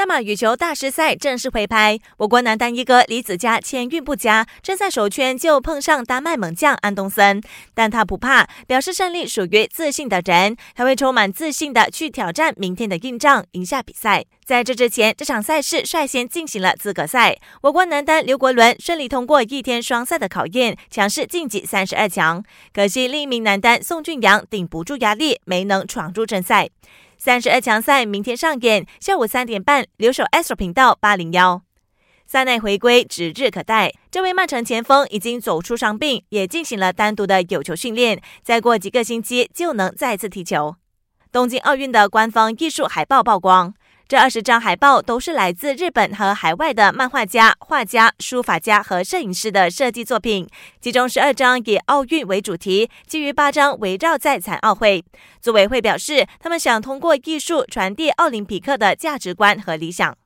大马羽球大师赛正式回拍，我国男单一哥李子嘉签运不佳，正在首圈就碰上丹麦猛将安东森，但他不怕，表示胜利属于自信的人，他会充满自信的去挑战明天的硬仗，赢下比赛。在这之前，这场赛事率先进行了资格赛，我国男单刘国伦顺利通过一天双赛的考验，强势晋级三十二强。可惜另一名男单宋俊阳顶不住压力，没能闯入正赛。三十二强赛明天上演，下午三点半，留守 Astro 频道八零幺。赛内回归指日可待。这位曼城前锋已经走出伤病，也进行了单独的有球训练，再过几个星期就能再次踢球。东京奥运的官方艺术海报曝光。这二十张海报都是来自日本和海外的漫画家、画家、书法家和摄影师的设计作品，其中十二张以奥运为主题，其余八张围绕在残奥会。组委会表示，他们想通过艺术传递奥林匹克的价值观和理想。